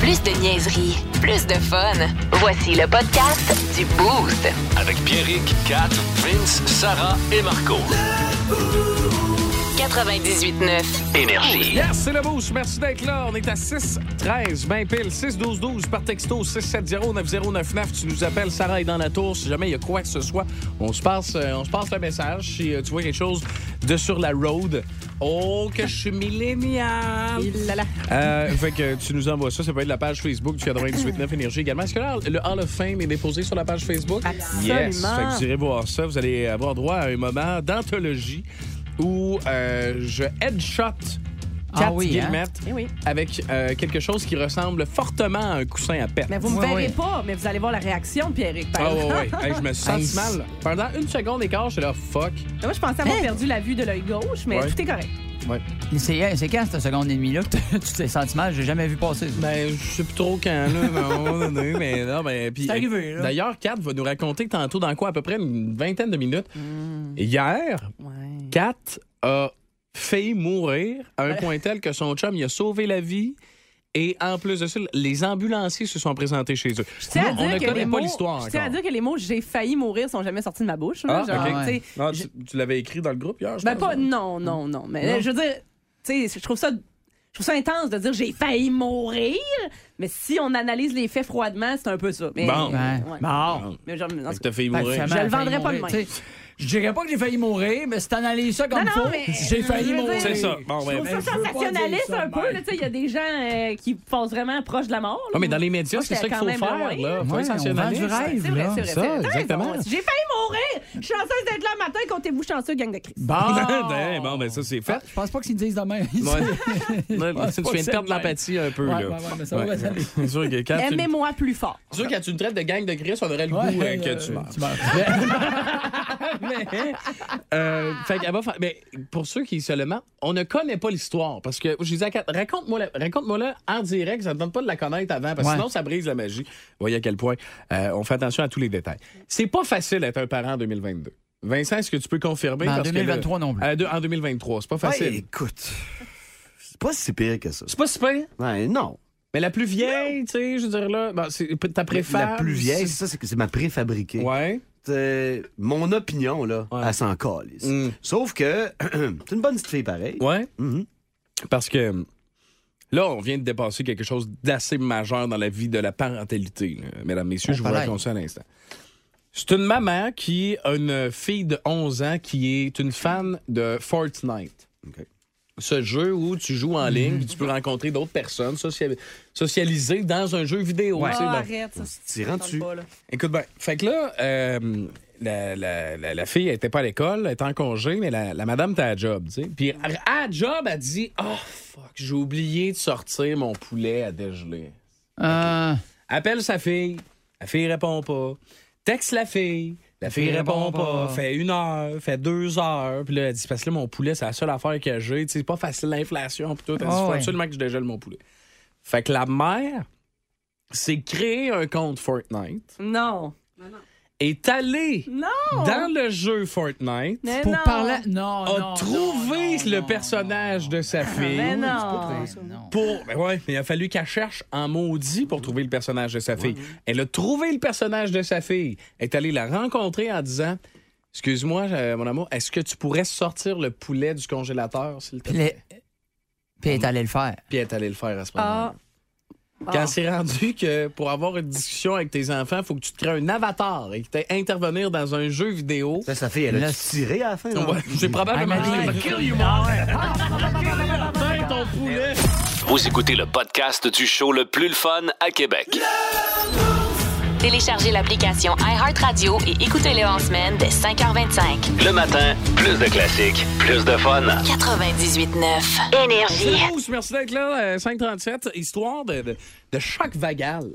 Plus de niaiserie, plus de fun. Voici le podcast du Boost. Avec Pierrick, Kat, Vince, Sarah et Marco. 98.9. Énergie. Yes, c'est le boost. Merci d'être là. On est à 6 13 20 pile 6 12 12 par texto 670 9099. Tu nous appelles, Sarah est dans la tour. Si jamais il y a quoi que ce soit, on se passe, euh, on se passe le message. Si euh, tu vois quelque chose de sur la road, oh que je suis millénial. Euh, fait que tu nous envoies ça. Ça peut être la page Facebook du 98.9 Énergie également. Est-ce que là, le Hall of Fame est déposé sur la page Facebook? Absolument. Yes. Fait que vous irez voir ça. Vous allez avoir droit à un moment d'anthologie où euh, je headshot Ah quatre oui, hein? guillemettes Eh oui. avec euh, quelque chose qui ressemble fortement à un coussin à pète. Mais vous me Ouais, verrez pas, mais vous allez voir la réaction de Pierrick. Ah ouais. Hey, je me Hey, mal. Pendant une seconde et quart, j'étais là, fuck. Moi, je pensais avoir perdu la vue de l'œil gauche, mais Ouais. tout est correct. Ouais. C'est c'est quand cette seconde et demie là que tu t'es senti mal? J'ai jamais vu passer. ça. Ben, je sais plus trop quand, là, mais à un moment donné, mais non, mais puis. C'est arrivé, là. D'ailleurs, Kat va nous raconter tantôt dans quoi, à peu près une vingtaine de minutes. Hmm. Hier, Ouais. Kat a failli mourir à un point tel que son chum, il a sauvé la vie. Et en plus de ça, les ambulanciers se sont présentés chez eux. Je tiens à Nous, on dire ne que connaît les pas mots, l'histoire je tiens à dire que les mots j'ai failli mourir sont jamais sortis de ma bouche. là. Ah, Genre, Ah, tu, tu l'avais écrit dans le groupe hier, je ben pense. pas, non, non, non. Mais Non? je veux dire, je trouve ça. Je trouve ça intense de dire j'ai failli mourir, mais si on analyse les faits froidement, c'est un peu ça. Mais, Bon. Ouais. Bon. Mais genre, en Fait tout que cas, t'as failli mourir. finalement, Je le vendrais pas de même. Je dirais pas que j'ai failli mourir, mais si t'analyses ça comme Non, non, faut, mais- j'ai failli mourir. C'est ça. Bon, je ouais. trouve ça pas sensationnaliste un peu. même. là, tu sais, Il y a des gens euh, qui pensent vraiment proche de la mort. là. Ah, mais dans les médias, c'est ça qu'il faut même faire. Là. Faut Ouais, être on vend sensationnaliste. du rêve. C'est vrai, c'est vrai. Ça, exactement. J'ai failli mourir. Je suis chanceuse d'être là le matin. Comptez-vous chanceux, gang de Christ. Bon. Ouais, bon, ben ça, c'est fait. Ah, Je pense pas qu'ils disent demain. Ouais. Ouais, Ouais, tu viens de perdre l'empathie un peu. Ouais, ouais, ouais, Aimez-moi plus fort. c'est sûr que quand tu me traites de gang de Chris, on aurait le Ouais, goût euh, euh, que tu meurs. Mais, euh, fait qu'elle va faire- mais pour ceux qui seulement, on ne connaît pas l'histoire parce que je disais raconte-moi la- raconte-moi là en direct, ça ne tente pas de la connaître avant parce que Ouais. sinon ça brise la magie. Voyez à quel point euh, on fait attention à tous les détails. C'est pas facile d'être un parent en 2022. Vincent, est-ce que tu peux confirmer? Ben, en Parce que 2023 non plus. Euh, de- en 2023, c'est pas facile. Ouais, écoute, c'est pas si pire que ça. C'est pas super. Ouais, non. Mais la plus vieille, tu sais, je veux dire là, ben, c'est ta préférée. La plus vieille, c'est ça, c'est que c'est ma préfabriquée. Ouais. C'est- Mon opinion, là, Ouais. elle s'en calisse. Mm. Sauf que c'est une bonne petite fille pareil. Ouais. Mhm. Parce que là, on vient de dépasser quelque chose d'assez majeur dans la vie de la parentalité. là. Mesdames, messieurs, je vous raconte ça à l'instant. C'est une maman qui a une fille de 11 ans qui est une fan de Fortnite. OK. Ce jeu où tu joues en ligne, puis tu peux rencontrer d'autres personnes, social- socialiser dans un jeu vidéo. Ouais. tu sais, Ah, bon. arrête, ça. Là. Écoute bien, fait que là, euh, la, la- la- la fille, elle était pas à l'école, elle était en congé, mais la, la madame était à la job, tu sais. Puis à la job, elle dit « Oh, fuck, j'ai oublié de sortir mon poulet à dégeler. Euh, » Appelle sa fille, la fille répond pas. Texte la fille, la fille répond pas. Fait une heure, fait deux heures. Puis là, elle dit « Parce que là, mon poulet, c'est la seule affaire que j'ai. Tu sais, C'est pas facile l'inflation, puis tout. Elle dit « Ah Faut ouais. absolument que je dégèle mon poulet. » Fait que la mère s'est créé un compte Fortnite Non. Est allé Non. dans le jeu Fortnite, Mais pour non. parler. Non, a non. trouvé non, le non, personnage de sa fille. Mais non. non. Pour, ben ouais, mais il a fallu qu'elle cherche en maudit pour trouver le personnage de sa fille. Elle a trouvé le personnage de sa fille. Elle est allée la rencontrer en disant Excuse-moi, euh, mon amour, est-ce que tu pourrais sortir le poulet du congélateur, s'il te plaît? puis elle est allée le faire. Puis elle est allée le faire à ce moment-là. Ah. Quand c'est rendu que pour avoir une discussion avec tes enfants, il faut que tu te crées un avatar et que tu aies intervenir dans un jeu vidéo. Ça, sa fille, elle a tiré à la fin. Ouais, J'ai probablement! Vous écoutez le podcast du show le plus le fun à Québec. Téléchargez l'application iHeartRadio et écoutez-le en semaine dès 5h25. Le matin, plus de classiques, plus de fun. 98.9. Énergie. Merci d'être là. euh, 537, histoire de, de, de choc vagal.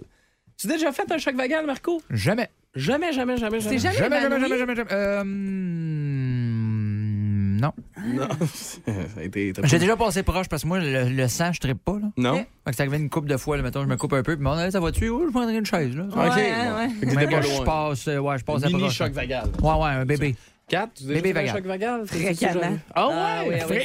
Tu as déjà fait un choc vagal, Marco? Jamais. Jamais, jamais, jamais, jamais. C'est jamais, Jamais, jamais, évanoui? jamais, jamais, jamais. Euh, hmm, non. Non. Ça a été- J'ai déjà passé proche parce que moi, le, le sang, je trippe pas. Là. Non? Fait que ça arrivé une coupe de fois, là, mettons, je me coupe un peu, puis mon ça va-tu? Oh, je prendrais une chaise. Là. OK. Ouais, ouais. Pas je passe, euh, ouais, je passe à Mini choc vagal. Ouais, ouais, un bébé. 4, tu Bébé un vagal. choc vagal? Très jamais? Ah ouais? Ah oui.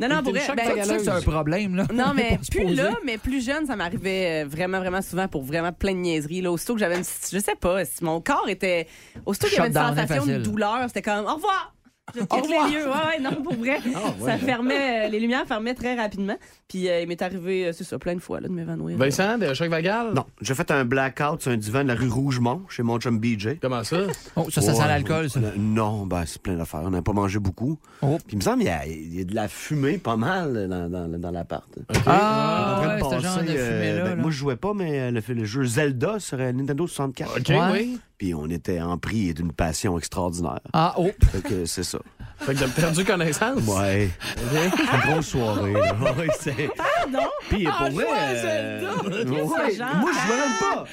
Non, non, pour vrai, ben, que c'est un problème, là. Non, mais plus poser. là, mais plus jeune, ça m'arrivait euh, vraiment, vraiment souvent pour vraiment plein de niaiseries. Là, aussitôt que j'avais une. Je sais pas, si mon corps était. Aussitôt qu'il y avait une sensation de douleur, c'était comme au revoir! Je quitte les lieux. Ouais, ouais, non, pour vrai. Ça fermait, euh, les lumières fermaient très rapidement. Puis euh, il m'est arrivé, euh, c'est ça, plein de fois, là, de m'évanouir. Vincent, de choc vagal? Non, j'ai fait un blackout sur un divan de la rue Rougemont chez mon chum BJ. Comment ça? Oh, ça, ça sent l'alcool, ça. Non, ben c'est plein d'affaires. On n'a pas mangé beaucoup. Oh. Puis il me semble qu'il y, a- il y a de la fumée pas mal dans, dans, dans l'appart. Ah, en ouais, genre de euh, fumée-là. ben, là. moi, je jouais pas, mais le, le jeu Zelda sur Nintendo 64. OK, Ouais. oui. Puis on était en prix d'une passion extraordinaire. Ah, oh. Fait que c'est ça. Fait que t'as perdu connaissance. Ouais. C'est une grosse soirée. là. Ouais, c'est- Pardon? Puis Ah, pour vrai. euh, ouais, moi, je jouais même pas.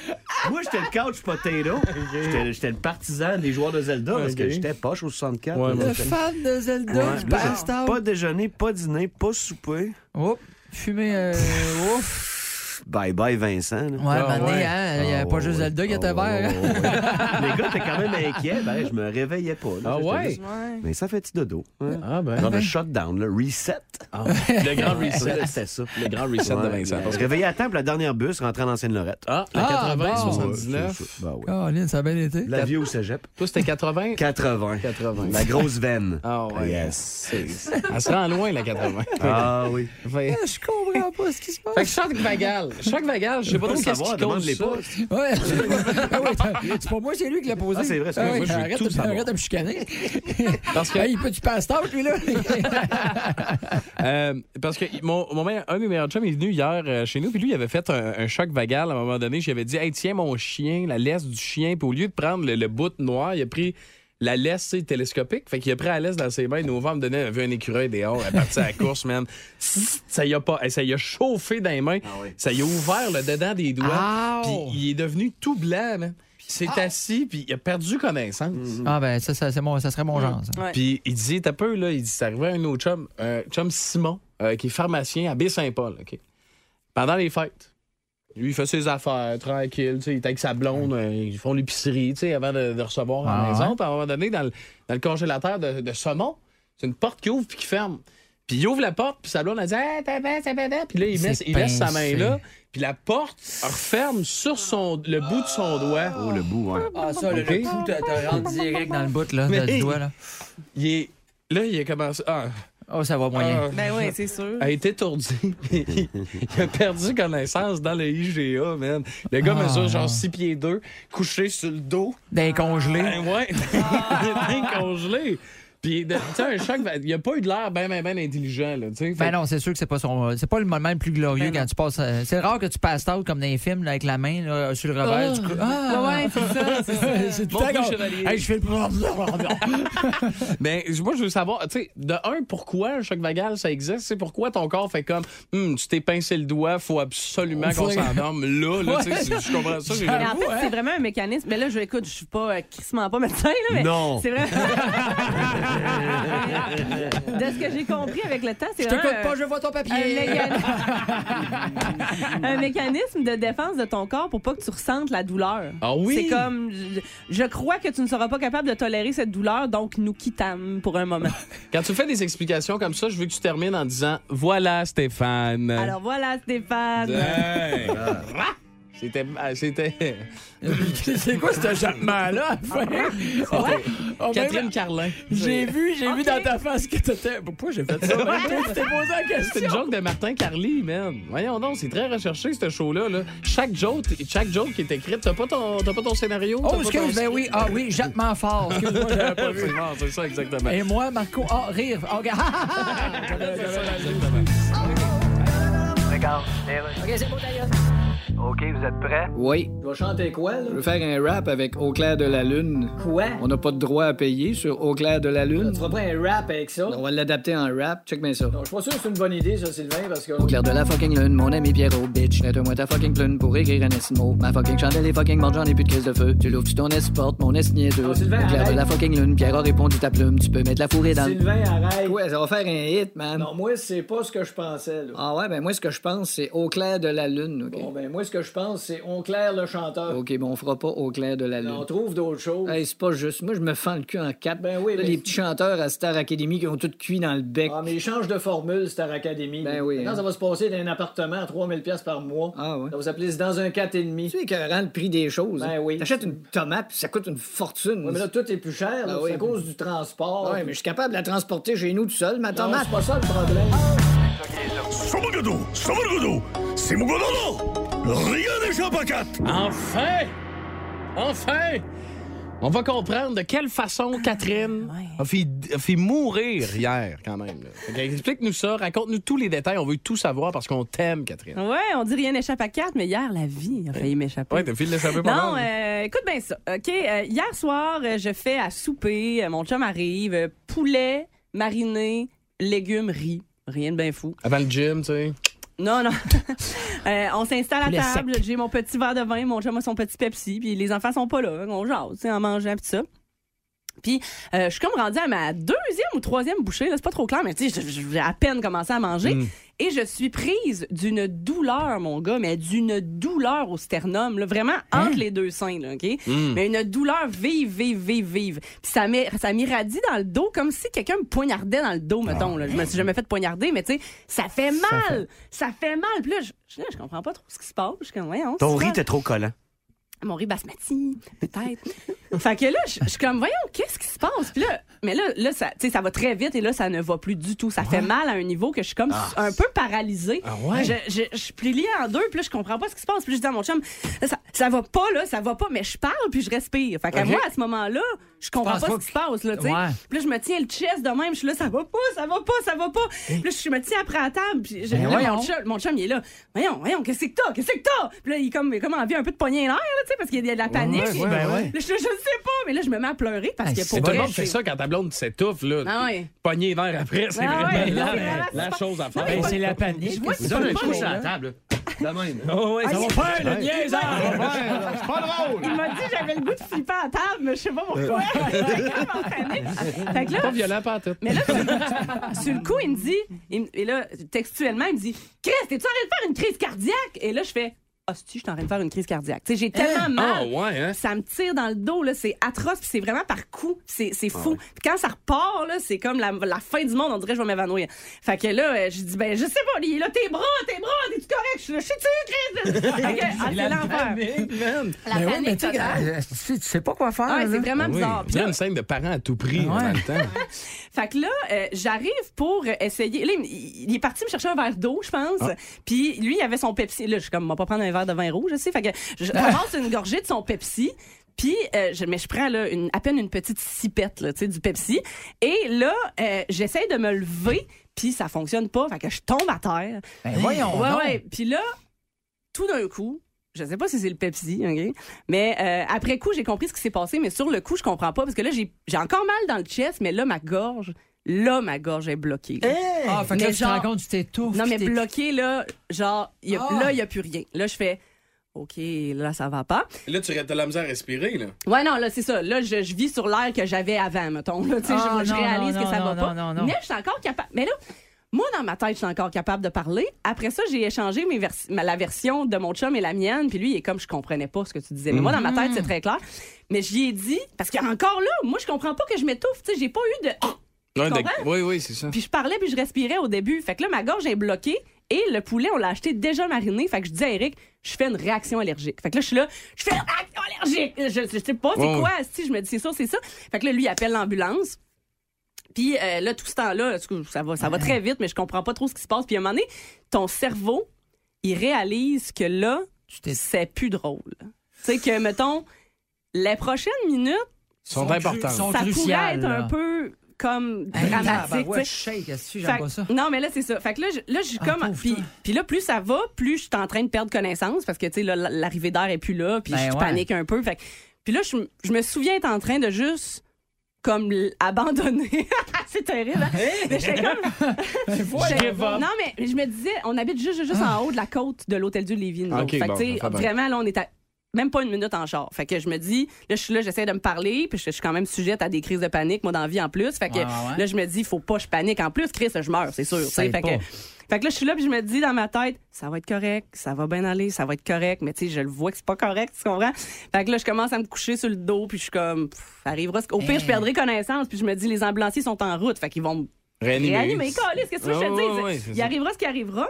Moi, j'étais le couch potato. J'étais- J'étais le partisan des joueurs de Zelda parce que j'étais poche au 64. Ouais, Le fan de Zelda, Ouais, du là, Pas déjeuner, pas dîner, pas souper. Oh, fumer, euh, ouf. Bye bye Vincent. là. Ouais, Ah, mané, ouais. hein, il n'y avait Ah, pas juste. Zelda qui était Ah, vert. Les gars étaient quand même inquiets. Ben, je me réveillais pas. là. Ah ouais? juste- Ouais. Mais ça fait petit dodo. hein? Ah ben. Genre le shutdown, le reset. Ah, le grand reset. C'était ça. Le grand reset de Vincent. On se réveillait à temps pour la dernière bus, rentrer en ancienne Lorette. Ah, la Ah, 80, bon. 79. Ben oui. Caroline, ça a bien été. La vie au cégep. Toi, c'était 80? 80. 80. La grosse veine. Ah ouais. Yes. Elle se rend loin, la 80. Ah oui. Je comprends pas ce qui se passe. fait que choc vagal. Choc vagal, je sais pas trop qu'est-ce qui demande-les ça. pas. Ouais. Ah ouais, c'est pas moi, c'est lui qui l'a posé. Ah, c'est vrai, c'est Ah vrai. ouais, Moi, je veux arrête, tout de- arrête de me chicaner. Parce que, Hey, il peut tu passes tard, lui, là? euh, parce que mon, mon meilleur- un de mes meilleurs chums est venu hier euh, chez nous, puis lui, il avait fait un, un choc vagal à un moment donné. J'avais dit, hey, tiens mon chien, la laisse du chien, puis au lieu de prendre le, le bout noir, il a pris la laisse sais, télescopique. Fait qu'il a pris la laisse dans ses mains. Me donner un, vu un écureuil dehors. Elle est partie à la course, man. Ça y a pas, ça y a chauffé dans les mains. Ça y a ouvert le dedans des doigts. Ow! Puis il est devenu tout blanc, man. Puis il s'est assis, puis il a perdu connaissance. Ah, ben, ça, ça, c'est mon, ça serait mon genre, ça. Ouais. Puis il dit, t'as peu, là, il dit, c'est arrivé à un autre chum, un chum Simon, euh, qui est pharmacien à Baie-Saint-Paul, OK? Pendant les fêtes. Lui, il fait ses affaires, tranquille, tu sais, il est avec sa blonde, euh, ils font l'épicerie, tu sais, avant de, de recevoir à la Ah maison. Puis à un moment donné, dans le, dans le congélateur de, de saumon, c'est une porte qui ouvre puis qui ferme. Puis il ouvre la porte, puis sa blonde, elle dit hey, t'as bien, t'as bien, t'as bien. Puis là, il, met, il laisse sa main là, puis la porte referme sur son, le bout de son doigt. Oh, le bout, ouais. Ah, ça, le, le coup, t'as t'as rentré direct dans le bout, là, Mais- du doigt, là. Il est, là, il a commencé. Ah, Oh, ça va moyen. ah. Ben oui, c'est sûr. a été étourdi. il a perdu connaissance dans le IGA, man. Le gars Ah. mesure genre 6 pieds 2, couché sur le dos. D'un congelé. Ben ouais, il est congelé. Puis, de- tu sais, un choc, ben, il a pas eu de l'air ben, ben, ben intelligent, là, tu sais. Fait- Ben non, c'est sûr que c'est pas son. C'est pas le moment le plus glorieux Ben non. quand tu passes. euh, C'est rare que tu passes out comme dans les films là, avec la main là, sur le revers. Ah. du Ouais, Ah, ouais, c'est ça, c'est tout chevalier. Hey, je fais le. Ben, moi, je veux savoir, tu sais, de un, pourquoi un choc vagal, ça existe? C'est pourquoi ton corps fait comme, Hum, tu t'es pincé le doigt, faut absolument qu'on s'endorme là, là, tu sais, c'est- je comprends ça. Mais en fait, c'est vraiment un mécanisme. Mais là, je écoute, je suis pas euh, crissement pas médecin, là, mais Non. c'est vrai. de ce que j'ai compris avec le temps, c'est Je t'écoute un- pas, je vois ton un, papier. mécani- un mécanisme de défense de ton corps pour pas que tu ressentes la douleur. Ah oui? C'est comme, je, je crois que tu ne seras pas capable de tolérer cette douleur, donc nous quittons pour un moment. Quand tu fais des explications comme ça, je veux que tu termines en disant, voilà, Stéphane. Alors voilà, Stéphane. C'était. C'était. c'est quoi ce jappement-là? Oh, ben, Catherine Carlin. J'ai vu, j'ai vu dans ta face que t'étais. Pourquoi j'ai fait ça? La C'est une joke de Martin Carly, man. Voyons donc, c'est très recherché, ce show-là. Là. Chaque, joke, chaque joke qui est écrite, t'as pas ton, t'as pas ton scénario? Oh, excuse, ton- ben oui. Ah oui, fort. Excuse-moi, j'avais pas vu. C'est bon, ça, exactement. Et moi, Marco, ah, rire. Ah, regarde. OK, c'est beau d'ailleurs. OK, vous êtes prêts? Oui. Je vais chanter quoi, là? Je veux faire un rap avec Au clair de la lune. Quoi? On n'a pas de droit à payer sur Au clair de la lune. Tu feras pas un rap avec ça? On va l'adapter en rap. Check bien ça. Non, je suis pas sûr que c'est une bonne idée, ça, Sylvain, parce que... Au clair de la fucking lune, mon ami Pierrot, bitch. Mets-moi ta fucking plume pour écrire un estimo. Ma fucking chandelle est fucking morte, j'en ai plus de crise de feu. Tu l'ouvres, tu ton porte, mon est Sylvain, Au clair de arrête. la fucking lune, Pierre a répondu ta plume. Tu peux mettre la fourrée dans. Sylvain, arrête. Ouais, ça va faire un hit, man. Non, moi, c'est pas ce que je pensais, là. Ah ouais, ben moi, ce que je pense, c'est Au clair de la lune, OK? Bon, ben, moi, ce que je pense, c'est On claire le chanteur. OK, bon, on fera pas Au clair de la lune. on trouve d'autres choses. Hey, c'est pas juste. Moi, je me fends le cul en quatre. Ben oui, Là. Les petits chanteurs à Star Academy qui ont tout cuit dans le bec. Ah, mais ils changent de formule, Star Academy. Ben oui. Maintenant, hein. ça va se passer d'un appartement à 3000 pièces par mois. Ah oui. Ça va s'appeler dans un 4,5. Tu sais, écœurant le prix des choses. Ben oui. T'achètes une tomate, puis ça coûte une fortune. Mais là, tout est plus cher. Ben c'est à cause du transport. Oui, mais je suis capable de la transporter chez nous tout seul, ma tomate. C'est pas ça le problème. C'est mon! C'est mon! C'est mon! Rien n'échappe à quatre! Enfin! Enfin! On va comprendre de quelle façon ah, Catherine a, fait, a fait mourir hier, quand même. Explique-nous ça, raconte-nous tous les détails. On veut tout savoir parce qu'on t'aime, Catherine. Ouais, on dit rien n'échappe à quatre, mais hier, la vie a failli m'échapper. Ouais, t'as failli l'échapper pendant. Non, hein. euh, écoute bien ça. OK, euh, hier soir, euh, je fais à souper, mon chum arrive, poulet, mariné, légumes, riz. Rien de bien fou. Avant le gym, tu sais. Non, non. Euh, on s'installe à table, j'ai mon petit verre de vin, mon chum a son petit Pepsi, puis les enfants sont pas là, on jase, en mangeant pis ça. Puis euh, je suis comme rendue à ma deuxième ou troisième bouchée, c'est pas trop clair, mais tu sais, j'ai à peine commencé à manger. Et je suis prise d'une douleur, mon gars, mais d'une douleur au sternum, là, vraiment entre les deux seins, là, OK? Mais une douleur vive, vive, vive, vive. Puis ça m'irradie dans le dos comme si quelqu'un me poignardait dans le dos, mettons. Là. Je me suis jamais fait poignarder, mais tu sais, ça fait mal. Ça fait mal. Puis là, je, je, là, je comprends pas trop ce qui se passe. Je suis comme, Ton riz était trop collant. Mon riz basmati, peut-être. fait que là, je je suis comme, voyons, qu'est-ce qui se passe? Puis là, mais là, là ça, ça va très vite et là, ça ne va plus du tout. Ça fait mal à un niveau que je suis comme un peu paralysée. Ah ouais? Je, je, je suis pliée en deux, puis là, je comprends pas ce qui se passe. Puis je dis à mon chum, ça, ça va pas, là, ça va pas, mais je parle, puis je respire. Fait que Ok. moi, à ce moment-là, je comprends pas, pas ce qui se passe, là, tu sais. Ouais. Puis là, je me tiens le chest de même, je suis là, ça va pas, ça va pas, ça va pas. Puis là, je me tiens après la table, puis je- Ben là, mon, chum, mon chum, il est là. Voyons, voyons, qu'est-ce que t'as? Qu'est-ce que t'as? Puis là, il est comme, comme envie un peu de poigner l'air, là, tu sais, parce qu'il y a de la panique. Là, je, je sais pas, mais là, je me mets à pleurer parce Ah, que pour Tout le vrai, monde fait c'est- ça quand ta blonde s'étouffe, là. Ah ouais. Pogner l'air après, c'est Ah vraiment ouais, la, c'est la super. chose à faire. Ben, c'est la panique. Je vois Vous que donne un coup pas sur la bon, table. De même. Oh, ouais, ça va faire le niaisage! C'est pas drôle. Il m'a dit que j'avais le goût de flipper à table, mais je sais pas pourquoi. J'étais comme en panique. Fait que là, Pas violent, pas en tout. Mais là, sur, sur le coup, il me dit, il me- et là, textuellement, il me dit Chris, t'es-tu en train de faire une crise cardiaque? Et là, je fais Hostie, je suis en train de faire une crise cardiaque. J'ai tellement Ah, mal. ouais, hein? Ça me tire dans le dos, là, c'est atroce, puis c'est vraiment par coup. C'est c'est fou. Puis quand ça repart, là, c'est comme la, la fin du monde, on dirait que je vais m'évanouir. Fait que là, euh, je dis, ben, je sais pas, il est là, tes bras, tes bras, t'es-tu correct? Je suis là, je suis-tu, Chris? Fait que, ah, c'est l'enfer. man. La Ben ouais, mais panique tu sais, totale. euh, tu tu sais pas quoi faire. Ah ouais, c'est vraiment Ah oui, bizarre. Il y a une scène de parents à tout prix en même temps. Fait que là, euh, j'arrive pour essayer. Là, il, il est parti me chercher un verre d'eau, je pense. Ah. Puis lui, il avait son Pepsi. Là, je suis comme, on va pas prendre un verre de vin rouge, je sais. Fait que je ramasse une gorgée de son Pepsi. Puis, euh, je, mais je prends là, une, à peine une petite sipette là, tu sais, du Pepsi. Et là, euh, j'essaye de me lever, puis ça fonctionne pas. Fait que je tombe à terre. Ben voyons. Ouais, donc. ouais. Puis là, tout d'un coup, je sais pas si c'est le Pepsi, OK? Mais euh, après coup, j'ai compris ce qui s'est passé, mais sur le coup, je comprends pas parce que là, j'ai encore mal dans le chest, mais là, ma gorge, là, ma gorge est bloquée. là. Ah, fait que Mais là, tu te genre- rends compte, tu t'étouffes. Non, mais t'étouffes. bloqué, là, genre, y a- Ah. là, il n'y a plus rien. Là, je fais, OK, là, ça va pas. Là, tu de la misère à respirer, là. Ouais, non, là, c'est ça. Là, je, je vis sur l'air que j'avais avant, mettons. Là, tu sais, Ah, je, je non, réalise non, que ça non, va non, pas. non, non. Mais je suis encore capable. Mais là, moi, dans ma tête, je suis encore capable de parler. Après ça, j'ai échangé mes vers- ma- la version de mon chum et la mienne. Puis lui, il est comme, je comprenais pas ce que tu disais. Mais moi, dans ma tête, c'est très clair. Mais j'y ai dit, parce qu'encore là, moi, je comprends pas que je m'étouffe. Tu sais, j'ai pas eu de. Ouais, comprends? oui, oui, c'est ça. Puis je parlais puis je respirais au début. Fait que là, ma gorge est bloquée et le poulet, on l'a acheté déjà mariné. Fait que je dis à Eric, je fais une réaction allergique. Fait que là, je suis là, je fais une réaction allergique. Je, je sais pas c'est quoi. Si je me dis, c'est ça, c'est ça. Fait que là, lui, il appelle l'ambulance. Puis euh, là, tout ce temps-là, ça va, ça va très vite, mais je comprends pas trop ce qui se passe. Puis à un moment donné, ton cerveau, il réalise que là, t'es- c'est plus drôle. Tu sais que, mettons, les prochaines minutes, Sont Sont importantes. sont- ça pourrait cruciales, être un peu comme Hey, dramatique. sais. shake, Fait pas ça? Non, mais là, c'est ça. Fait que là, je, là, je suis Ah, comme. Puis, là, plus ça va, plus je suis en train de perdre connaissance parce que, tu sais, là, l'arrivée d'air est plus là, puis Ben je ouais. panique un peu. Fait que- puis là, je me souviens être en train de juste. Comme abandonner. c'est terrible. hein? J'étais comme. Non, mais je me disais, on habite juste, juste en haut de la côte de l'Hôtel Dieu de Lévis. nous Ok, autres. fait que, bon, vraiment, là, on est à même pas une minute en char. Fait que je me dis, là, je suis là, j'essaie de me parler, puis je, je suis quand même sujette à des crises de panique, moi, dans la vie en plus. Fait que Ouais, ouais, ouais. là, je me dis, faut pas que je panique. En plus, Chris, je meurs, c'est sûr. Fait que, fait que là, je suis là, puis je me dis dans ma tête, ça va être correct, ça va bien aller, ça va être correct. Mais tu sais, je le vois que c'est pas correct, tu comprends? Fait que là, je commence à me coucher sur le dos, puis je suis comme, pff, arrivera. Au pire, je perdrai connaissance, puis je me dis, les ambulanciers sont en route, fait qu'ils vont me Réanimer. réanimer. Qu'est-ce que je Ouais, te ouais, dis? il arrivera ce qui arrivera.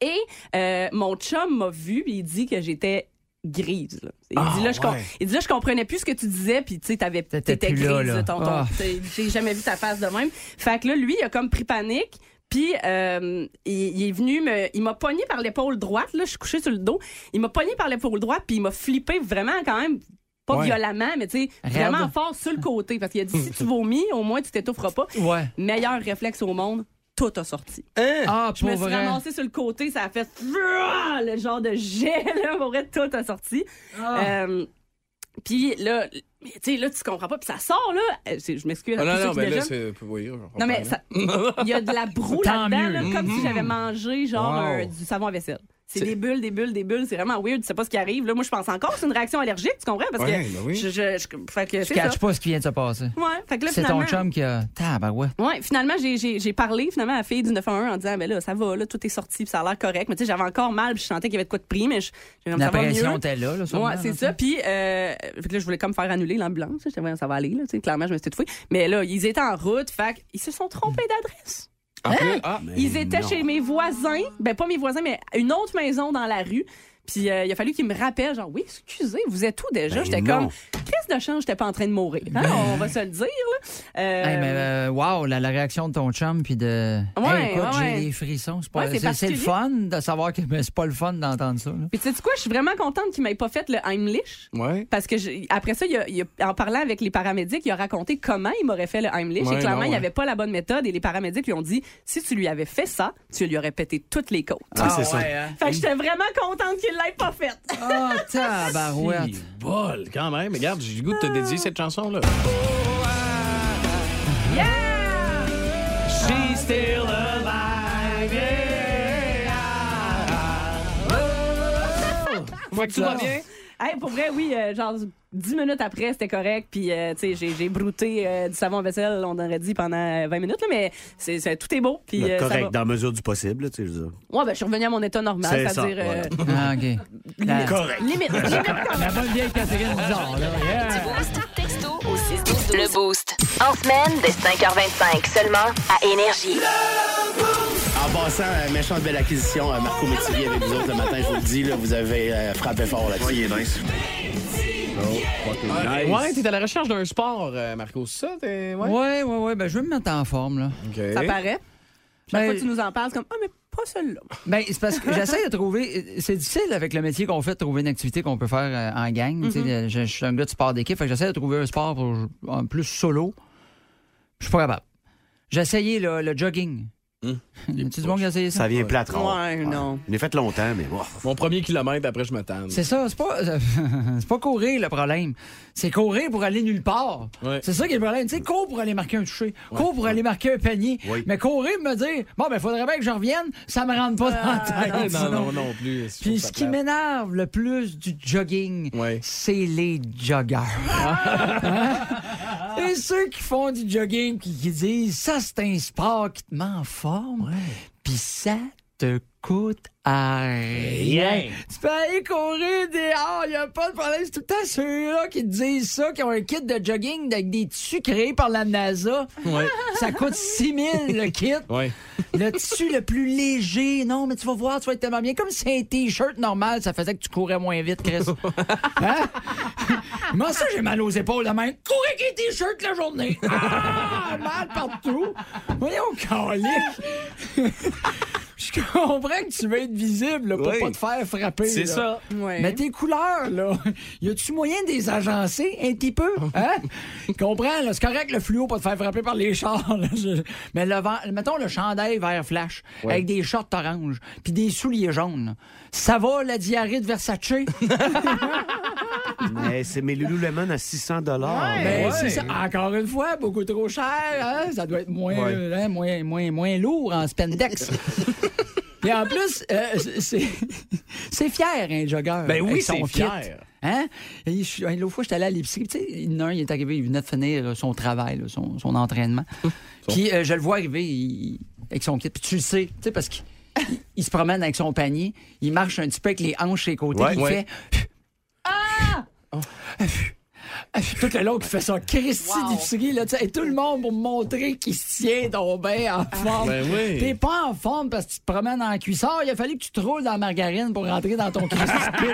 Et euh, mon chum m'a vu, puis il dit que j'étais grise. là. Il, Ah, dit, là, je com- ouais. il dit là, je comprenais plus ce que tu disais, puis tu sais, t'avais- T'étais grise, là, là. tonton. Ah. J'ai jamais vu ta face de même. Fait que là, lui, il a comme pris panique. Puis euh, il, il est venu me, il m'a pogné par l'épaule droite. Là, je suis couchée sur le dos. Il m'a pogné par l'épaule droite, puis il m'a flippé vraiment quand même pas Ouais. violemment, mais tu sais vraiment fort sur le côté, parce qu'il a dit si tu vomis, au moins tu t'étoufferas pas. Ouais. Meilleur réflexe au monde, tout a sorti. Ah, Je me suis vrai. ramassée sur le côté, ça a fait le genre de jet, là, pour vrai, tout a sorti. Ah. Euh, puis là, mais tu sais, là, tu comprends pas, puis ça sort, là. Euh, Je m'excuse. Ah, non, ceux non, mais là, c'est. Oui, Non, mais il y a de la broue là-dedans, comme si j'avais mangé genre Wow. un- du savon à vaisselle. C'est des bulles, des bulles, des bulles. C'est vraiment weird. Tu sais pas ce qui arrive. Là, moi, je pense encore que c'est une réaction allergique, tu comprends? Parce Ouais, que ben oui. je, je, je- fait que Je c'est ça. catch pas ce qui vient de se passer. Ouais, fait que là, C'est finalement, ton chum qui a. Tabarouette. Ouais, finalement, j'ai- j'ai j'ai parlé finalement à la fille du 911 en disant, ben là, ça va, là, tout est sorti, puis ça a l'air correct. Mais tu sais, j'avais encore mal, puis je sentais qu'il y avait de quoi de pris, mais je, La pression mieux. était là, là, sûrement, Ouais, c'est là, ça. Puis, euh, fait que là, je voulais comme faire annuler l'ambulance. J'étais, voyons, ça va aller, là, tu sais, clairement, je me suis étouffée. Mais là, ils étaient en route, fait qu'ils se sont trompés d'adresse. En plus, ah, Ils étaient chez mes voisins, ben pas mes voisins, mais une autre maison dans la rue. Puis euh, il a fallu qu'ils me rappellent, genre, oui, excusez, vous êtes où déjà? Ben J'étais comme, qu'est-ce de chance, j'étais pas en train de mourir. Hein, on va se le dire, là. Euh, Hey, mais euh, wow, la, la réaction de ton chum puis de. Ouais, Hey, écoute, ouais, ouais. j'ai des frissons. C'est, pas- Ouais, c'est c'est, c'est le fun de savoir que mais c'est pas le fun d'entendre ça. là. Puis tu sais quoi, je suis vraiment contente qu'il m'ait pas fait le Heimlich. ouais. Parce que après ça, il a- il a- en parlant avec les paramédics, il a raconté comment il m'aurait fait le Heimlich. Ouais, et clairement, non, il n'y avait pas la bonne méthode. Et les paramédics lui ont dit si tu lui avais fait ça, tu lui aurais pété toutes les côtes. Ah, c'est ça. hein? Fait que j'étais vraiment contente qu'il l'ait pas fait. Ah, tabarouette. Bol, quand même. Mais Regarde, j'ai le goût de te dédier cette chanson-là. She's still alive, Fait que tout va bien? Hey, pour vrai, oui, euh, genre 10 minutes après, c'était correct. Puis, euh, tu sais, j'ai, j'ai brouté euh, du savon à vaisselle, on aurait dit, pendant euh, 20 minutes, là, mais c'est, c'est- tout est beau. Puis, euh, ça correct, va. dans la mesure du possible, là, tu sais, je veux dire. Ouais, ben, je suis revenue à mon état normal, C'est ça, c'est-à-dire. euh, Ah, OK. La, Correct. limite, limite, quand la bonne vieille Catherine Bizarre, là. Yeah. Boost. Texto au 612 Le Boost. En semaine, dès 5h25, seulement à Énergie. En passant, euh, méchante belle acquisition, euh, Marco Métivier avec vous autres le matin, je vous le dis, là, vous avez euh, frappé fort là-dessus. il est nice. Ouais, t'es à la recherche d'un sport, Marco. C'est ça? T'es... Ouais? Ouais, ouais, ouais. Ben, je veux me mettre en forme, là. OK. Ça paraît. Chaque Ben- fois que tu nous en parles, c'est comme, ah, mais pas celle-là. Ben, c'est parce que j'essaie de trouver. C'est difficile avec le métier qu'on fait de trouver une activité qu'on peut faire en gang. Je, je suis un gars de sport d'équipe, fait que j'essaie de trouver un sport pour, en plus solo. Je suis pas capable. J'ai essayé là, le jogging. Tu du a essayé ça? Ça vient plate. Ouais, non. Je l'ai fait longtemps, mais bon. Mon premier kilomètre, après, je me tente. C'est ça, c'est pas, c'est pas courir le problème. C'est courir pour aller nulle part. Ouais. C'est ça qui est le problème. Tu sais, cours pour aller marquer un toucher, cours pour aller marquer un panier. Mais courir pour me dire, bon, ben, faudrait bien que je revienne, ça me rentre pas dans la tête. Ah, non, sinon. non, non plus. Puis ce qui m'énerve le plus du jogging, Ouais. c'est les joggers. Hein? Et ceux qui font du jogging qui, qui disent ça c'est un sport qui te met en forme, puis ça te coûte à rien. Tu peux aller courir dehors, il a pas de problème. C'est tout le temps ceux-là qui te disent ça, qui ont un kit de jogging avec des tissus créés par la NASA. Ouais. Ça coûte 6 000 le kit. Ouais. Le tissu le plus léger. Non, mais tu vas voir, tu vas être tellement bien. Comme si c'est un T-shirt normal, ça faisait que tu courais moins vite, Chris. Hein? Moi, ça, j'ai mal aux épaules la main. Courir avec un T-shirt la journée. Ah, mal partout. Voyons, calique. Je comprends que tu veux être visible là, pour Oui. pas te faire frapper. C'est ça. Ouais. Mais tes couleurs, là, y a-tu moyen de les agencer un petit peu? Hein? Comprends, là, c'est correct le fluo pas te faire frapper par les chars. là. Je- Mais le vent, mettons le chandail vert flash avec des shorts orange puis des souliers jaunes. Ça va la diarrhée de Versace? Mais c'est mes Lululemon à 600 dollars. Ben. Encore une fois, beaucoup trop cher. hein? Ça doit être moins, Ouais. euh, hein, moins, moins, moins lourd en spandex. Et en plus, euh, c'est c'est fier, un jogger. Ben oui, c'est fier. Hein? Et je- L'autre fois, j'étais allé à l'épicerie. Tu sais, il y en a un, il est arrivé, il venait de finir là, son travail, là, son, son entraînement. Puis euh, je le vois arriver il- avec son kit. Puis tu le sais, tu sais, parce qu'il il- se promène avec son panier. Il marche un petit peu avec les hanches sur les côtés. Ouais. il Ouais. fait Ah! Oh. Tout le long qui fait son Christy d'épicerie, là, tu sais, et tout le monde pour me montrer qu'il se tient donc bien en forme. Ben oui. T'es pas en forme parce que tu te promènes en cuissard. Il a fallu que tu te roules dans la margarine pour rentrer dans ton Christy kit.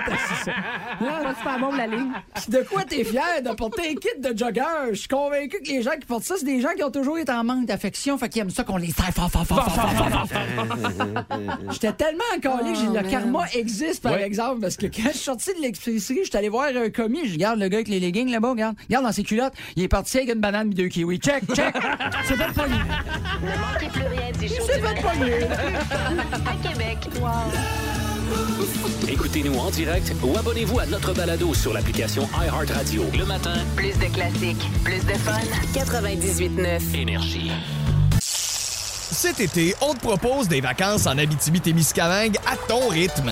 c'est ça. Pas super bon la ligne. De quoi t'es fier de porter un kit de jogger? Je suis convaincu que les gens qui portent ça, c'est des gens qui ont toujours été en manque d'affection, fait qu'ils aiment ça qu'on les serre fort, fort, fort, fort, fort. J'étais tellement encalé que j'ai- le karma existe, par Ouais. exemple, parce que quand je suis sorti de l'épicerie, j'étais allé voir un commis, je regarde le gars avec les leggings là-bas, regarde, regarde dans ses culottes, il est parti avec une banane et deux kiwis. Check, check! C'est pas le premier. Ne manquez plus rien du show C'est pas le matin. premier. À Québec. Écoutez-nous en direct ou abonnez-vous à notre balado sur l'application iHeartRadio. Le matin, Plus de classiques, plus de fun. 98.9. énergie. Cet été, on te propose des vacances en Abitibi-Témiscamingue à ton rythme.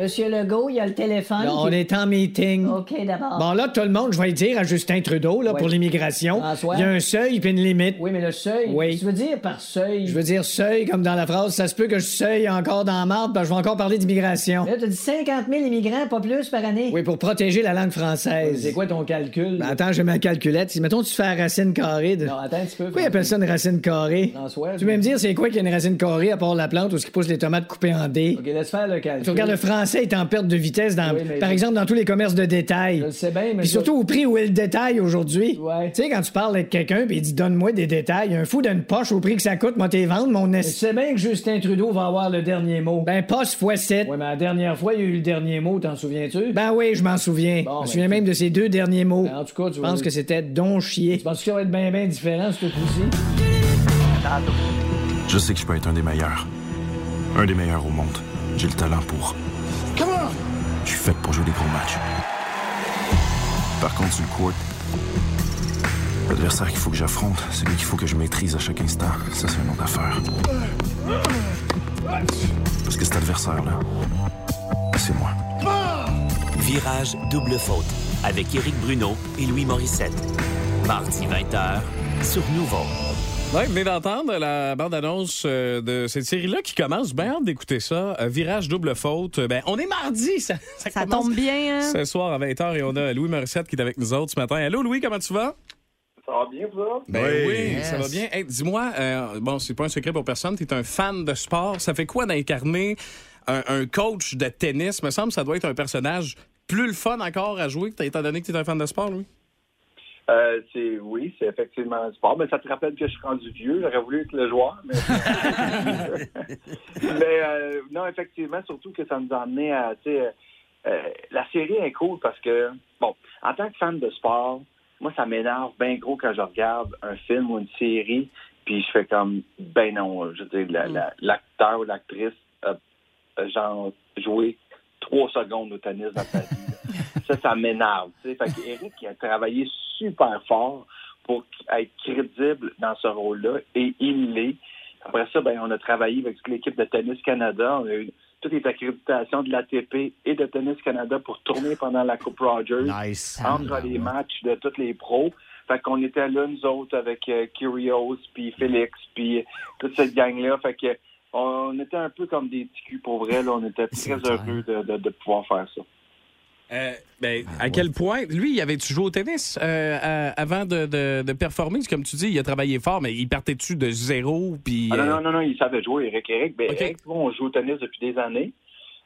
Monsieur Legault, il y a le téléphone. Là, on est en meeting. OK, d'abord. Bon, là, tout le monde, je vais le dire à Justin Trudeau, là, pour l'immigration. Il y a un seuil puis une limite. Oui, mais le seuil. Oui. Tu veux dire par seuil? Je veux dire seuil, comme dans la phrase, ça se peut que je seuille encore dans la marde, parce que je vais encore parler d'immigration. Là, t'as dit 50 000 immigrants, pas plus par année. Oui, pour protéger la langue française. C'est quoi ton calcul? Ben, attends, j'ai ma calculette. Si, mettons, tu fais la racine carrée de... Non, attends un petit peu. Pourquoi ils appellent ça une racine carrée? François. Tu veux me dire, c'est quoi qu'il y a une racine carrée à part la plante où ce qui pousse les tomates coupées en dés? OK, laisse faire le calcul. Tu regardes, le français est en perte de vitesse, dans, Oui, par je- exemple, dans tous les commerces de détail. Je le sais bien, mais... Puis je- surtout au prix où est le détail aujourd'hui. Ouais. Tu sais, quand tu parles avec quelqu'un puis il dit donne-moi des détails, un fou d'une poche au prix que ça coûte, moi t'es vendre mon Tu es. sais bien que Justin Trudeau va avoir le dernier mot. Ben, poche fois 7. Ouais, mais la dernière fois, il y a eu le dernier mot, t'en souviens-tu? Ben oui, je m'en souviens. Bon, je me ben, souviens même de ces deux derniers mots. En tout cas, tu Je pense que c'était don chier. Tu penses que ça va être bien, bien différent, ce coup-ci? Je sais que je peux être un des meilleurs. Un des meilleurs au monde. J'ai le talent pour. Je suis fait pour jouer des gros matchs. Par contre, sur le court, l'adversaire qu'il faut que j'affronte, c'est lui qu'il faut que je maîtrise à chaque instant. Ça, c'est une autre affaire. Parce que cet adversaire-là, c'est moi. Virage double faute avec Éric Bruno et Louis Morissette. Mardi 20h sur Nouveau. Vous venez d'entendre la bande-annonce euh, de cette série-là qui commence. Bien hâte d'écouter ça. Euh, Virage double faute. Euh, Ben, on est mardi. Ça, ça tombe bien, hein? Ce soir à 20h et on a Louis Morissette qui est avec nous autres ce matin. Allô, Louis, comment tu vas? Ça va bien, vous autres? Ben oui, Yes. ça va bien. Hey, Dis-moi, euh, bon, c'est pas un secret pour personne, tu es un fan de sport. Ça fait quoi d'incarner un, un coach de tennis? Me semble que ça doit être un personnage plus le fun encore à jouer, étant donné que tu es un fan de sport, Louis. Euh, c'est, oui, c'est effectivement un sport. Mais ça te rappelle que je suis rendu vieux. J'aurais voulu être le joueur. Mais, mais euh, non, effectivement, surtout que ça nous a amené à. sais, euh, la série est cool parce que, bon, en tant que fan de sport, moi, ça m'énerve bien gros quand je regarde un film ou une série, puis je fais comme, ben non, je veux dire, la- la- l'acteur ou l'actrice a, a genre joué trois secondes au tennis dans sa vie. ça, ça m'énerve. Fait que Eric il a travaillé super fort pour être crédible dans ce rôle-là, et il l'est. Après ça, ben, on a travaillé avec toute l'équipe de Tennis Canada. On a eu toutes les accréditations de l'ATP et de Tennis Canada pour tourner pendant la Coupe Rogers. Nice. Entre les matchs de tous les pros. Fait qu'on était là, nous autres, avec euh, Kyrgios, puis Félix, puis toute cette gang-là. Fait que on était un peu comme des petits culs pour vrai. Là. On était très heureux de, de- de pouvoir faire ça. Euh, ben, à quel point, lui, il avait-tu joué au tennis euh, avant de, de- de performer? Comme tu dis, il a travaillé fort, mais il partait-tu de zéro? Puis, Ah, non, euh, non, non, non, il savait jouer, Eric. Eric, ben. Eric, on joue au tennis depuis des années.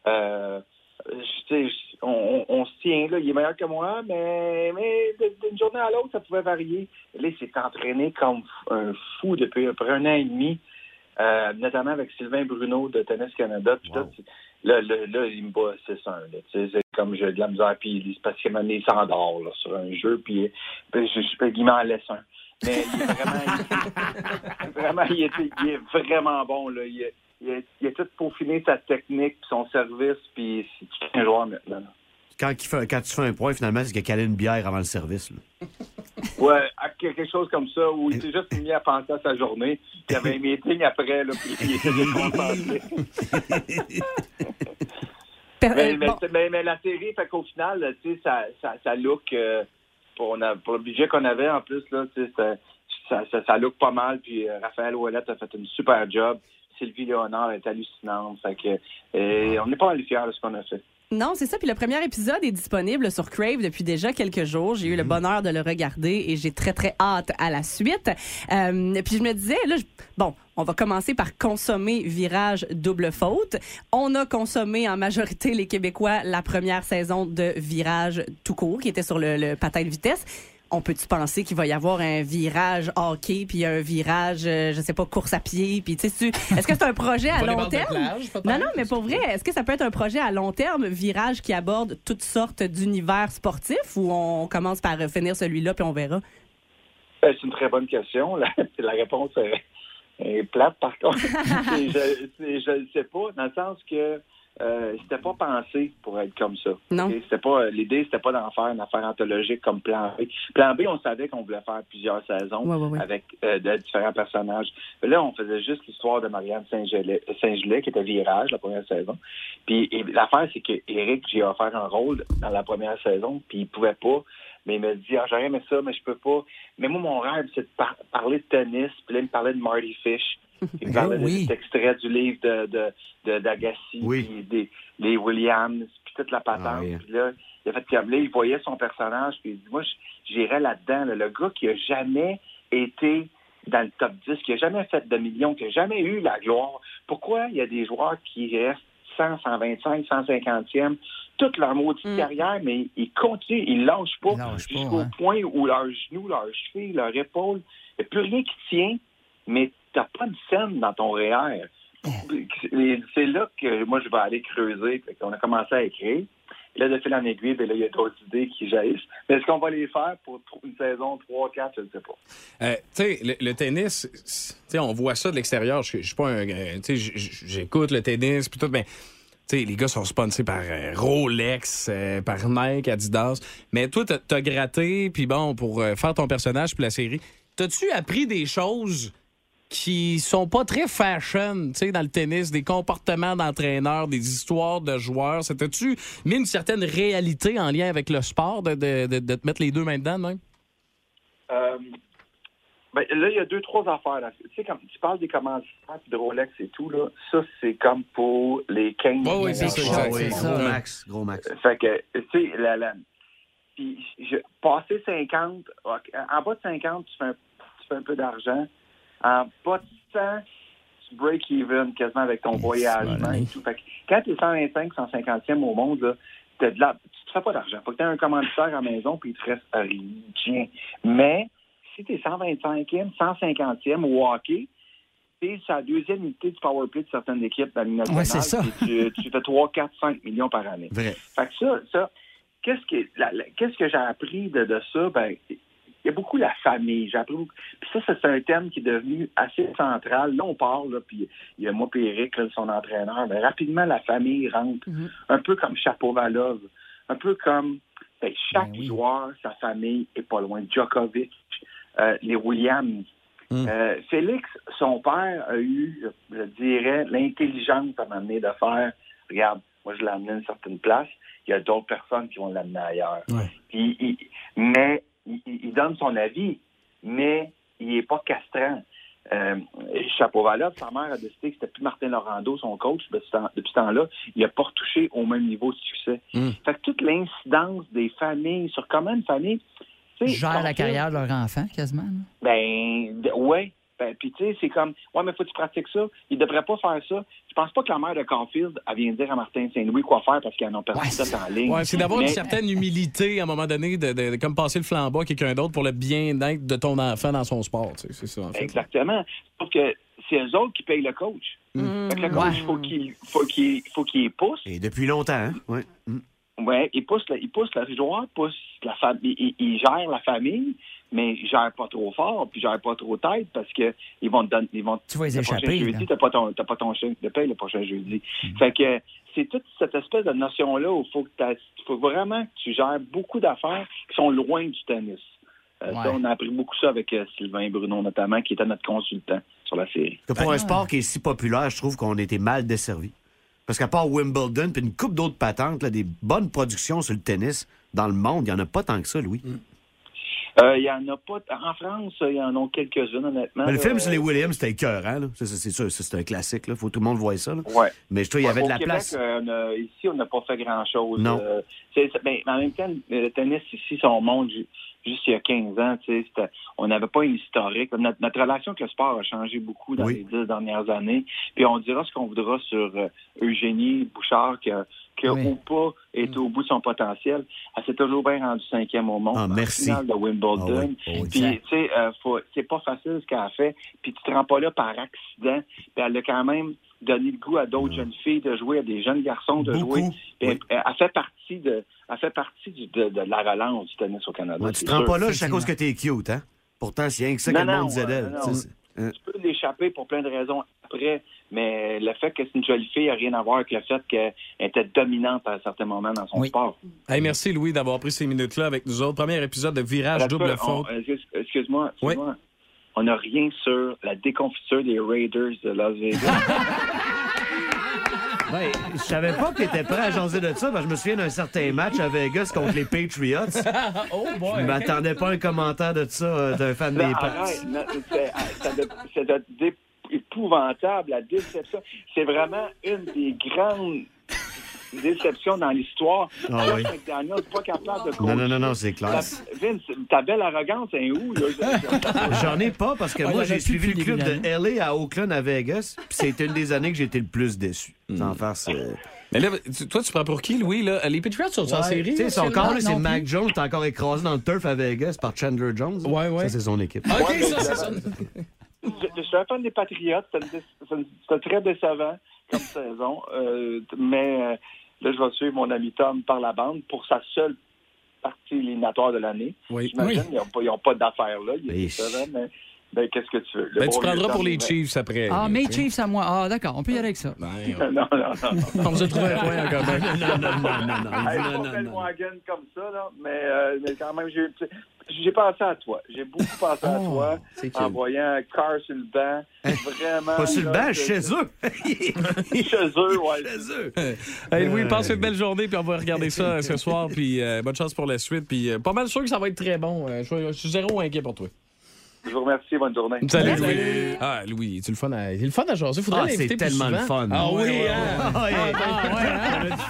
Euh, je- tu sais, je- on, on- on se tient, là. Il est meilleur que moi, mais, d'une journée à l'autre, ça pouvait varier. Là, il s'est entraîné comme un fou depuis à peu près un an et demi, euh, notamment avec Sylvain Bruno de Tennis Canada. Puis. Là, là, là, il me bat 6-1. là. Tu sais, C'est comme j'ai de la misère, puis il- c'est parce qu'il m'a il s'endort sur un jeu, puis puis je, je, il m'en laisse un. Mais il est vraiment, vraiment, il est, il est vraiment bon. Là. Il, a, il, il a tout peaufiné sa technique, puis son service, puis c'est un joueur maintenant. là. Quand, il fait- quand tu fais un point, finalement, c'est qu'il a calé une bière avant le service. là. Ouais, à quelque chose comme ça, où il s'est juste mis à penser à sa journée, puis il y avait un meeting après, là, puis il était déconcentré. mais, mais, mais- mais la série, fait qu'au final, tu sais, ça, ça, ça look, euh, pour, on a- pour le budget qu'on avait en plus, là, tu sais, ça, ça, ça, ça look pas mal, puis euh, Raphaël Ouellette a fait une super job. Sylvie Léonard est hallucinante. Fait que, euh, on n'est pas mal fiers de ce qu'on a fait. Non, c'est ça. Puis le premier épisode est disponible sur Crave depuis déjà quelques jours. J'ai eu le bonheur de le regarder et j'ai très, très hâte à la suite. Euh, puis je me disais, là, je- bon, on va commencer par consommer Virage Double Faute. On a consommé en majorité, les Québécois, la première saison de Virage tout court, qui était sur le, le patin de vitesse. On peut-tu penser qu'il va y avoir un virage hockey, puis un virage, euh, je sais pas, course à pied, puis tu sais, tu- est-ce que c'est un projet à long terme? plage, non, non, mais pour vrai, est-ce que ça peut être un projet à long terme, virage qui aborde toutes sortes d'univers sportifs, ou on commence par finir celui-là, puis on verra? Ben, c'est une très bonne question. La, la réponse est, est plate, par contre. Je ne sais pas, dans le sens que euh, c'était pas pensé pour être comme ça. Non. C'était pas l'idée, c'était pas d'en faire une affaire anthologique comme Plan B. Plan B, on savait qu'on voulait faire plusieurs saisons Ouais, ouais, ouais. avec euh, de différents personnages. Mais là, on faisait juste l'histoire de Marianne Saint-Gelais, Saint-Gelais, qui était Virage la première saison. Puis l'affaire, c'est que Eric, j'ai offert un rôle dans la première saison, puis il pouvait pas. Mais il m'a dit, ah, j'aurais aimé ça, mais je peux pas. Mais moi, mon rêve, c'est de par- parler de tennis. Puis là, il me parlait de Marty Fish. Il me parlait Ah oui. de cet extrait du livre de, de, de- d'Agassi, puis des, des Williams, puis toute la patente. Ah. Puis là, il a fait comme là, il voyait son personnage, puis il dit, moi, je- j'irais là-dedans. là. Le gars qui a jamais été dans le top 10, qui a jamais fait de millions, qui a jamais eu la gloire. Pourquoi il y a des joueurs qui restent 100, 125, 150e toute leur maudite carrière, mais ils continuent, ils lâchent pas jusqu'au hein. point où leurs genoux, leurs chevilles, leurs épaules, il n'y a plus rien qui tient, mais tu n'as pas de scène dans ton REER. C'est là que moi, je vais aller creuser. Qu'on a commencé à écrire. Là, de fil en aiguille, ben là, il y a d'autres idées qui jaillissent. Mais est-ce qu'on va les faire pour une saison 3, 4, je ne sais pas. Euh, tu sais, le, le tennis, c'est- tu sais, on voit ça de l'extérieur. Je suis pas un. euh, j'écoute le tennis, puis tout, mais. Tu sais, les gars sont sponsors par euh, Rolex, par Nike, Adidas. Mais toi, t'as t'as gratté, puis bon, pour faire ton personnage, puis la série, t'as-tu appris des choses qui sont pas très fashion, tu sais, dans le tennis, des comportements d'entraîneurs, des histoires de joueurs? C'était-tu mis une certaine réalité en lien avec le sport, de, de- de- de te mettre les deux mains dedans, même? Euh, ben, là, il y a deux, trois affaires. Là. Tu sais, quand tu parles des commanditaires de Rolex et tout, là, ça, c'est comme pour les 15 Ouais, oui, c'est ça, c'est ça. Gros max, gros max. Fait que, tu sais, la, la, puis, je, passer 50, ok, en bas de 50, tu fais un, tu fais un peu d'argent. En bas de 100, tu break even quasiment avec ton voyagement et tout. Fait que quand tu es 125, 150e au monde, là, t'as de la, tu te fais pas d'argent. Faut que tu aies un commanditaire à la maison puis il te reste rien. Mais si tu es 125e, 150e au hockey, c'est la deuxième unité du power play de certaines équipes dans la. Ouais, ça. Tu, tu fais 3, 4, 5 millions par année. Vrai. Fait que ça, ça qu'est-ce que, qu'est-ce que j'ai appris de, de ça? Ben, il y a beaucoup la famille. J'ai appris beaucoup. Puis ça, c'est un thème qui est devenu assez central. Là, on parle, là, puis il y a moi et Eric, là, son entraîneur. Mais rapidement, la famille rentre. Un peu comme Chapovalov. Un peu comme ben, chaque joueur, sa famille est pas loin. Djokovic, euh, les Williams. Euh, Félix, son père a eu, je, dirais, l'intelligence à m'amener de faire, regarde, moi je l'ai amené à une certaine place, il y a d'autres personnes qui vont l'amener ailleurs. Puis, il- mais il, donne son avis, mais il est pas castrant. Euh, Chapeau-Valade, sa mère a décidé que c'était plus Martin Laurando, son coach, depuis ce temps-là. Il n'a pas retouché au même niveau de succès. Fait que toute l'incidence des familles sur comment une famille... Gère la carrière de leur enfant, quasiment. Ben, ouais. Ben, puis tu sais, c'est comme, ouais, mais faut que tu pratiques ça. Il devrait pas faire ça. Je pense pas que la mère de Caulfield, elle vient dire à Martin Saint-Louis quoi faire parce qu'ils en ont perdu ça en ligne. Ouais, c'est d'avoir Mais- une certaine humilité à un moment donné, de, de- de comme passer le flambeau à quelqu'un d'autre pour le bien-être de ton enfant dans son sport. tu sais, C'est ça, en fait. Exactement. Sauf que c'est eux autres qui payent le coach. Fait que le coach, faut qu'il faut qu'il faut qu'il pousse. Et depuis longtemps, hein? Ouais. Mm. Ouais, il pousse le, il pousse le joueur, pousse la famille, il, il gère la famille, mais gère pas trop fort, puis gère pas trop tête parce que ils vont te donner, ils vont Tu vas les échapper, jeudi, t'as pas ton t'as pas ton chèque de paye le prochain jeudi. Fait que c'est toute cette espèce de notion là où faut que t'as- faut vraiment que tu gères beaucoup d'affaires qui sont loin du tennis. Euh, ça, on a appris beaucoup ça avec euh, Sylvain Bruno notamment, qui était notre consultant sur la série. Que pour un sport qui est si populaire, je trouve qu'on a été mal desservi. Parce qu'à part Wimbledon puis une coupe d'autres patentes, là, des bonnes productions sur le tennis dans le monde, il n'y en a pas tant que ça, Louis. Euh, Il y en a pas en France, il y en a quelques-unes honnêtement. Mais le là. film sur les Williams, c'était écœurant. là. Ça, C'est sûr, ça, c'est un classique. Il faut que tout le monde voie ça. là. Ouais. Mais je trouve qu'il y avait de la Québec, place. euh, on a- ici, on n'a pas fait grand-chose. Non. Euh, ben, mais en même temps, le tennis ici, si on monte ju- juste il y a 15 ans, on n'avait pas une historique. Notre, notre relation avec le sport a changé beaucoup dans Oui. les dix dernières années. Puis on dira ce qu'on voudra sur euh, Eugénie Bouchard, qui, a Oui. ou pas été au bout de son potentiel. Elle s'est toujours bien rendue cinquième au monde. Ah, en merci. finale de Wimbledon. Ah oui. Oh. Puis, tu sais, euh, c'est pas facile ce qu'elle a fait. Puis tu te rends pas là par accident. Puis elle a quand même donné le goût à d'autres jeunes filles de jouer, à des jeunes garçons de Beaucoup. jouer. Puis elle, elle fait partie de, elle fait partie du- de, de la relance du tennis au Canada. Ouais, tu te rends pas là juste à cause que t'es cute, hein? Pourtant, c'est rien que ça que Non, le monde non, disait d'elle. euh, non. Hein. Tu peux l'échapper pour plein de raisons après, mais le fait que c'est une jolie fille n'a rien à voir avec le fait qu'elle était dominante à certains moments dans son sport. Hey, merci, Louis, d'avoir pris ces minutes-là avec nous autres. Premier épisode de Virage double faute. euh, excuse- Excuse-moi, excuse-moi. On n'a rien sur la déconfiture des Raiders de Las Vegas. Ouais, je savais pas que t'étais prêt à jaser de ça, parce que je me souviens d'un certain match à Vegas contre les Patriots. oh Je m'attendais pas à un commentaire de ça euh, d'un fan Là, des Pats. non, c'est- d'é- épouvantable, la déception. C'est vraiment une des grandes déceptions dans l'histoire. Ah oui. McDaniels, pas capable de Non, non, non, non, c'est clair. Ta- Vince, ta belle arrogance est où, là? J'en ai pas parce que Ouais, moi, j'ai suivi le club de LA à Oakland à Vegas, puis c'est une des années que j'ai été le plus déçu. Sans faire ça. Mais là, toi, tu prends pour qui, Louis? Là? Les Patriots sont en série? Tu sais, son corps, là, c'est Mac plus. Jones, est encore écrasé dans le turf à Vegas par Chandler Jones. Ouais, ouais. Ça, c'est son équipe. Ouais, mais Je je suis un fan des Patriotes. C'était C'était très décevant comme saison. Euh, mais euh, là, je vais suivre mon ami Tom par la bande pour sa seule partie éliminatoire de l'année. Oui. J'imagine Oui. qu'ils n'ont pas, d'affaires là. Il mais ben, qu'est-ce que tu veux? Le Ben, tu prendras pour les Chiefs après. Ah, mes. Chiefs à moi. Ah, d'accord, on peut y aller avec ça. non, non, non. non. On vous a trouvé un point en commun. Non, non, non, non, non. Hey, non, pas non, Ben non. Wagon comme ça, là, mais, euh, mais quand même, j'ai, j'ai pensé à toi. J'ai beaucoup pensé à toi c'est en voyant Carr sur le banc. Vraiment. Pas sur le banc, c'est- chez eux. chez eux, ouais. Chez eux. Hey, Louis, passe une belle journée, puis on va regarder ça euh, ce soir. Puis euh, bonne chance pour la suite. Puis euh, pas mal sûr que ça va être très bon. Euh, je, je suis zéro inquiet pour toi. Je vous remercie. Bonne journée. Salut, Louis. Ah, Louis, tu le fun à, il est le fun à jaser. Faudrait Ah, c'est l'inviter plus tellement le fun. Ah oui, hein? Ah, Ah, ben, ouais, hein?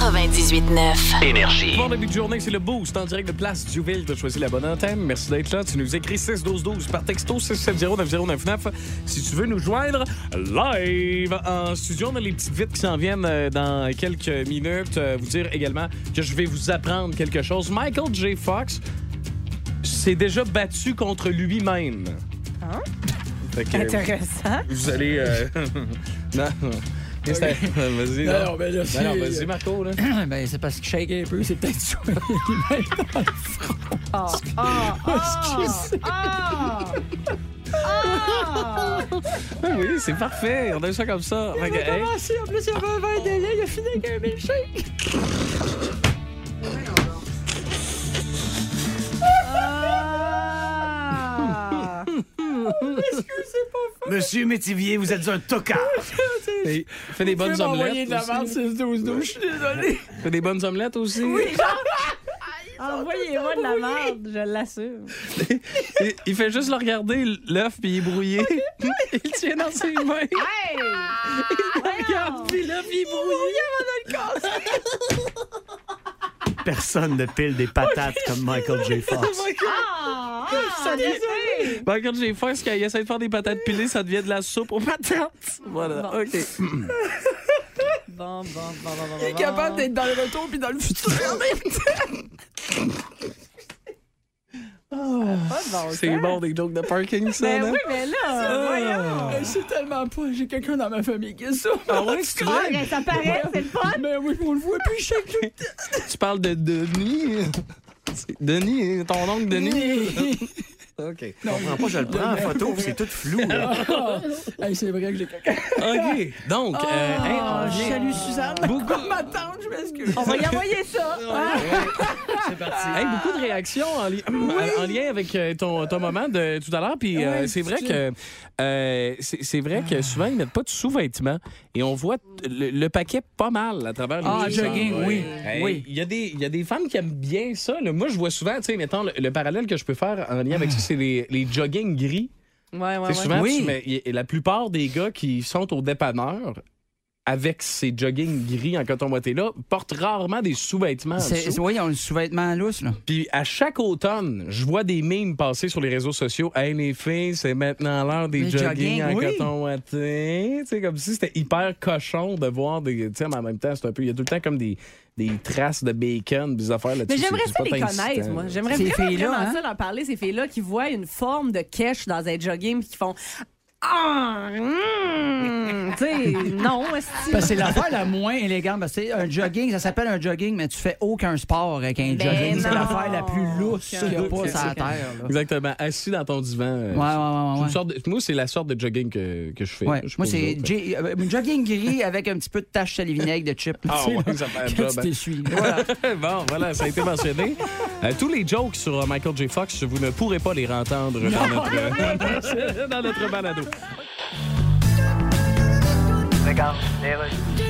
98.9. Énergie. Bon début de journée, c'est le boost en direct de Place du Ville. Tu as choisi la bonne antenne. Merci d'être là. Tu nous écris 61212 par texto 6709099 si tu veux nous joindre live en studio. On a les petites vites qui s'en viennent euh, dans quelques minutes. Euh, Vous dire également que je vais vous apprendre quelque chose. Michael J. Fox s'est déjà battu contre lui-même. Hein? Fait que, Intéressant. Vous allez. euh, non. Qu'est-ce que t'as- Vas-y. Non, non, ben là, Ben non, c'est- vas-y, Marco. Là. ben, c'est parce qu'il shake un peu, c'est peut-être ça. Ah, ah, Excusez. ah, ah. Ah oui, c'est parfait. On a eu ça comme ça. Que, Il a commencé, en plus, il y avait un verre de lait, il a fini avec un milkshake. Pas Monsieur Métivier, vous êtes un tocard. Fais des bonnes omelettes. de la merde aussi. 6 12 12 je suis désolé. Fais des bonnes omelettes aussi. Oui, genre. Envoyez-moi de la merde, je l'assure. il, il fait juste le regarder, l'œuf, puis il est brouillé. il le tient dans ses mains. Hey! Il le regarde, puis l'œuf, il est brouillé. Personne ne pile des patates comme Michael J. Fox. Ah! Ça ah, devient-! Ben, quand j'ai faim, quand il essaie de faire des patates pilées, ça devient de la soupe aux patates. Voilà, Bon. OK. Bon, bon, bon, bon, bon, Il est capable d'être dans le retour puis dans le futur en même temps. Pas de bon C'est bon, des jokes de parking, ça, Ben là? oui, mais là, voyons. Euh, C'est tellement pas. J'ai quelqu'un dans ma famille qui a ça. Ah ouais, c'est vrai? Ça paraît, c'est le fun? Ben oui, on le voit plus chaque. Tu parles de Denis. Denis, hein, ton oncle Denis. OK. Je comprends pas, je le prends en photo, puis c'est tout flou. là. Hey, c'est vrai que j'ai quelqu'un. OK. Donc, euh, Oh, hey, on vient- Salut Suzanne. Beaucoup- Ma tante, je m'excuse. On va y envoyer ça. hein? C'est parti. Hey, beaucoup de réactions en, li- en lien avec euh, ton, ton moment de tout à l'heure. Puis euh, c'est vrai c'est- que euh, c'est vrai que souvent ils mettent pas de sous-vêtements et on voit le, le paquet pas mal à travers les Ah, jogging, oui. Hey, Oui. Il y, a des- il y a des femmes qui aiment bien ça. là. Moi, je vois souvent, tu sais, mettons, le, le parallèle que je peux faire en lien avec ça, c'est les, les jogging gris. Ouais, ouais, ouais. souvent, Oui. tu mets- y- et la plupart des gars qui sont au dépanneur avec ces jogging gris en coton ouaté là portent rarement des sous-vêtements. C'est-. Oui, ils ont le sous-vêtement lousse, là. Puis à chaque automne, je vois des mimes passer sur les réseaux sociaux. Hey les filles, c'est maintenant l'heure des Les jogging jogging, en oui. coton ouaté. Tu sais, comme si c'était hyper cochon de voir des. Tu sais, mais en même temps, c'est un peu. Il y a tout le temps comme des, des traces de bacon, des affaires là-dessus. Mais j'aimerais C'est- ça c'est les connaître, moi. J'aimerais Ces vraiment, filles-là, vraiment hein? ça leur parler, ces filles-là qui voient une forme de cache dans un jogging puis qui font Ah, hum, tu sais, non, c'est l'affaire la moins élégante. Parce que c'est un jogging, ça s'appelle un jogging, mais tu fais aucun sport avec un Ben jogging. C'est l'affaire la plus lousse qu'il n'y a pas sur la terre. là. Exactement. Assis dans ton divan. euh, Ouais, ouais, ouais, c'est une ouais. sorte de- moi, c'est la sorte de jogging que, que je fais. Je Moi, c'est. J- euh, jogging gris avec un petit peu de tache sel et vinaigre de chip. Ah ouais, ça fait un job, tu hein. Voilà. bon, voilà, ça a été mentionné. Euh, tous les jokes sur Michael J. Fox, vous ne pourrez pas les entendre dans notre, dans notre balado. 你讲咩咧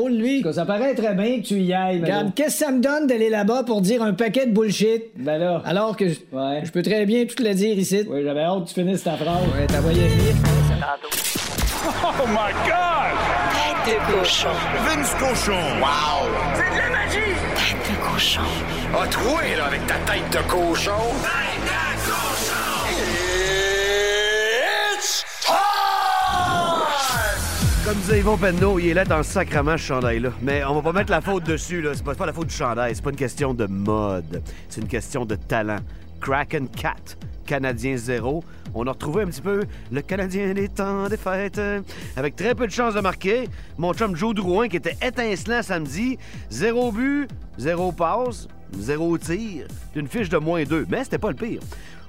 lui? Ça paraît très bien que tu y ailles, mais Regarde, qu'est-ce que ça me donne d'aller là-bas pour dire un paquet de bullshit? Ben là. Alors que je, Ouais. je peux très bien tout le dire ici. Oui, j'avais hâte que tu finisses ta phrase. Ouais, t'as voyé. Oh my God! Tête de cochon. Vince Cochon! Wow! C'est de la magie! Tête de cochon. A troué, là, avec ta tête de cochon! Tête Penneau, il est là dans le sacrement, ce chandail-là. Mais on va pas mettre la faute dessus, là. C'est pas, c'est pas la faute du chandail. C'est pas une question de mode. C'est une question de talent. Kraken Cat, Canadien zéro. On a retrouvé un petit peu le Canadien des temps des fêtes. euh, Avec très peu de chances de marquer. Mon chum Joe Drouin, qui était étincelant samedi. Zéro but, zéro passe, zéro tir. D'une fiche de moins deux. Mais c'était pas le pire.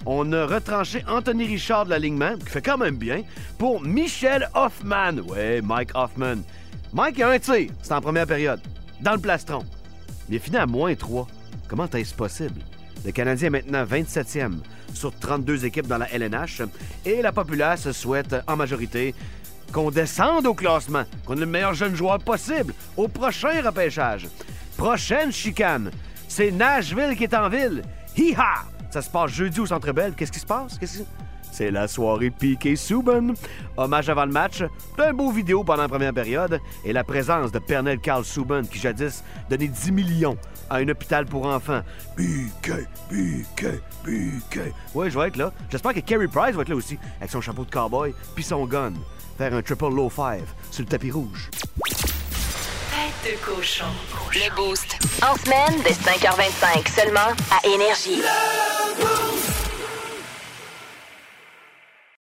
On a retranché Anthony Richard de l'alignement, qui fait quand même bien, pour Michel Hoffman. Ouais, Mike Hoffman. Mike a un tir, c'est en première période, dans le plastron. Il est fini à moins 3. Comment est-ce possible? Le Canadien est maintenant 27e sur 32 équipes dans la LNH et la populace souhaite en majorité qu'on descende au classement, qu'on ait le meilleur jeune joueur possible au prochain repêchage. Prochaine chicane, c'est Nashville qui est en ville. Hi-ha! Ça se passe jeudi au Centre Bell. Qu'est-ce qui se passe? C'est la soirée piquée Souben. Hommage avant le match, un beau vidéo pendant la première période et la présence de Pernell Carl Souben qui jadis donnait 10 millions à un hôpital pour enfants. Piqué, piqué, piqué. Ouais, je vais être là. J'espère que Kerry Price va être là aussi avec son chapeau de cowboy puis son gun. Faire un triple low five sur le tapis rouge. Tête de cochon. Le Boost. En semaine, dès 5h25, seulement à Énergie.